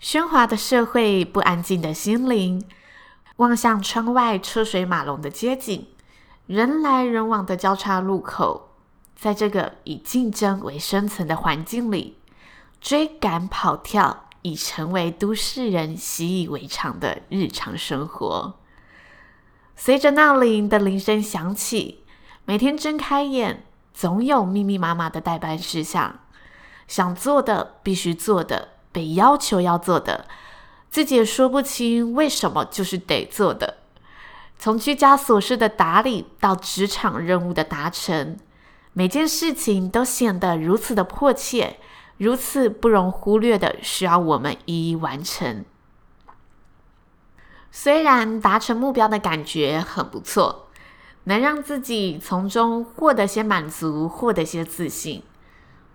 喧哗的社会，不安静的心灵，望向窗外车水马龙的街景，人来人往的交叉路口，在这个以竞争为生存的环境里，追赶跑跳已成为都市人习以为常的日常生活。随着闹铃的铃声响起，每天睁开眼，总有密密麻麻的待办事项，想做的必须做的。被要求要做的，自己也说不清为什么就是得做的。从居家琐事的打理到职场任务的达成，每件事情都显得如此的迫切，如此不容忽略的需要我们一一完成。虽然达成目标的感觉很不错，能让自己从中获得些满足，获得些自信。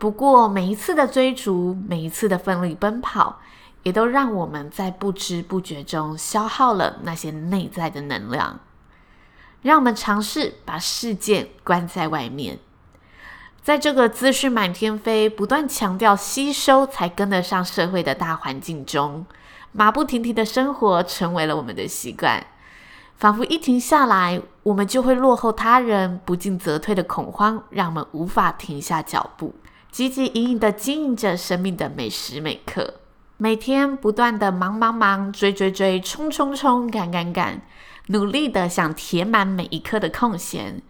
不过，每一次的追逐，每一次的奋力奔跑，也都让我们在不知不觉中消耗了那些内在的能量。让我们尝试把事件关在外面，在这个资讯满天飞、不断强调吸收才跟得上社会的大环境中，马不停蹄的生活成为了我们的习惯，仿佛一停下来，我们就会落后他人，不进则退的恐慌，让我们无法停下脚步。汲汲营营地经营着生命的每时每刻，每天不断地忙忙忙、追追追、冲冲冲、赶赶赶，努力地想填满每一刻的空闲，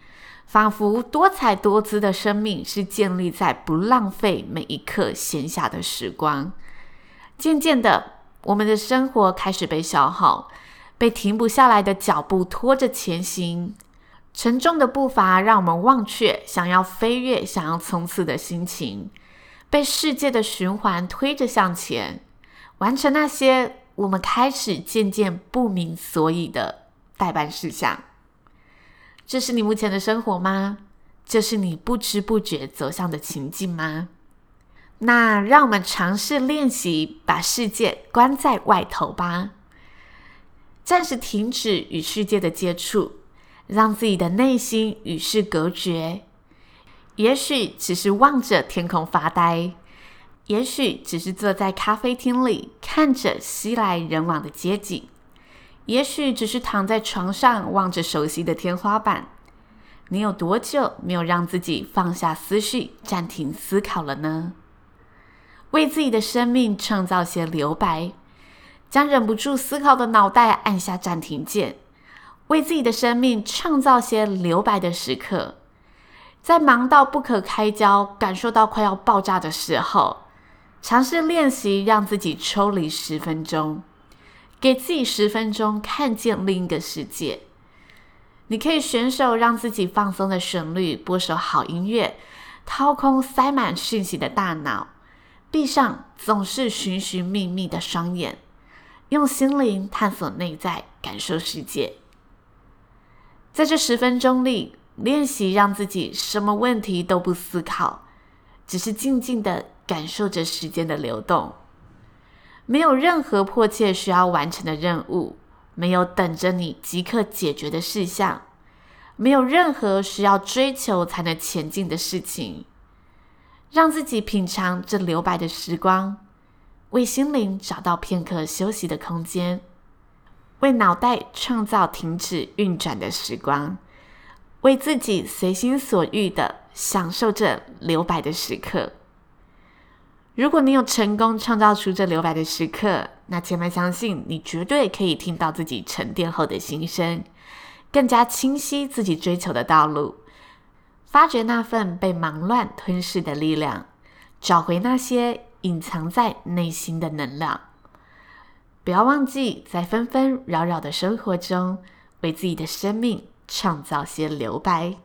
仿佛多彩多姿的生命是建立在不浪费每一刻闲暇的时光。渐渐的，我们的生活开始被消耗，被停不下来的脚步拖着前行。沉重的步伐让我们忘却想要飞跃、想要冲刺的心情，被世界的循环推着向前，完成那些我们开始渐渐不明所以的待办事项。这是你目前的生活吗？这是你不知不觉走向的情境吗？那让我们尝试练习把世界关在外头吧，暂时停止与世界的接触。让自己的内心与世隔绝，也许只是望着天空发呆，也许只是坐在咖啡厅里看着熙来人往的街景，也许只是躺在床上望着熟悉的天花板。你有多久没有让自己放下思绪，暂停思考了呢？为自己的生命创造些留白，将忍不住思考的脑袋按下暂停键。为自己的生命创造些留白的时刻，在忙到不可开交、感受到快要爆炸的时候，尝试练习让自己抽离十分钟，给自己十分钟看见另一个世界。你可以选首让自己放松的旋律，播首好音乐，掏空塞满讯息的大脑，闭上总是寻寻觅觅的双眼，用心灵探索内在，感受世界。在这十分钟里，练习让自己什么问题都不思考，只是静静的感受着时间的流动。没有任何迫切需要完成的任务，没有等着你即刻解决的事项，没有任何需要追求才能前进的事情。让自己品尝这留白的时光，为心灵找到片刻休息的空间。为脑袋创造停止运转的时光，为自己随心所欲地享受这留白的时刻。如果你有成功创造出这留白的时刻，那千嫚相信你绝对可以听到自己沉淀后的心声，更加清晰自己追求的道路，发掘那份被忙乱吞噬的力量，找回那些隐藏在内心的能量。不要忘记，在纷纷扰扰的生活中，为自己的生命创造些留白。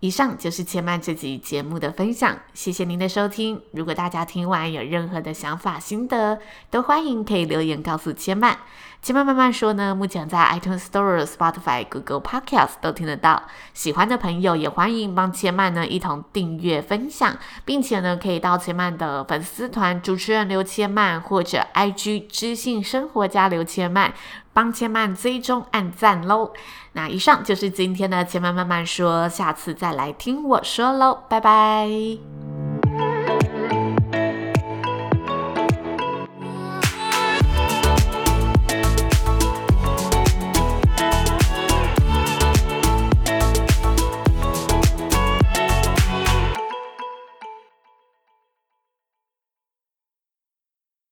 以上就是千曼这集节目的分享，谢谢您的收听。如果大家听完有任何的想法心得，都欢迎可以留言告诉千曼。千曼慢慢说呢，目前在 iTunes Store、Spotify、Google Podcast 都听得到。喜欢的朋友也欢迎帮千曼呢一同订阅分享，并且呢可以到千曼的粉丝团主持人刘千曼或者 IG 知性生活家刘千曼。帮千曼追踪按赞喽！那以上就是今天的千曼慢慢说，下次再来听我说喽，拜拜。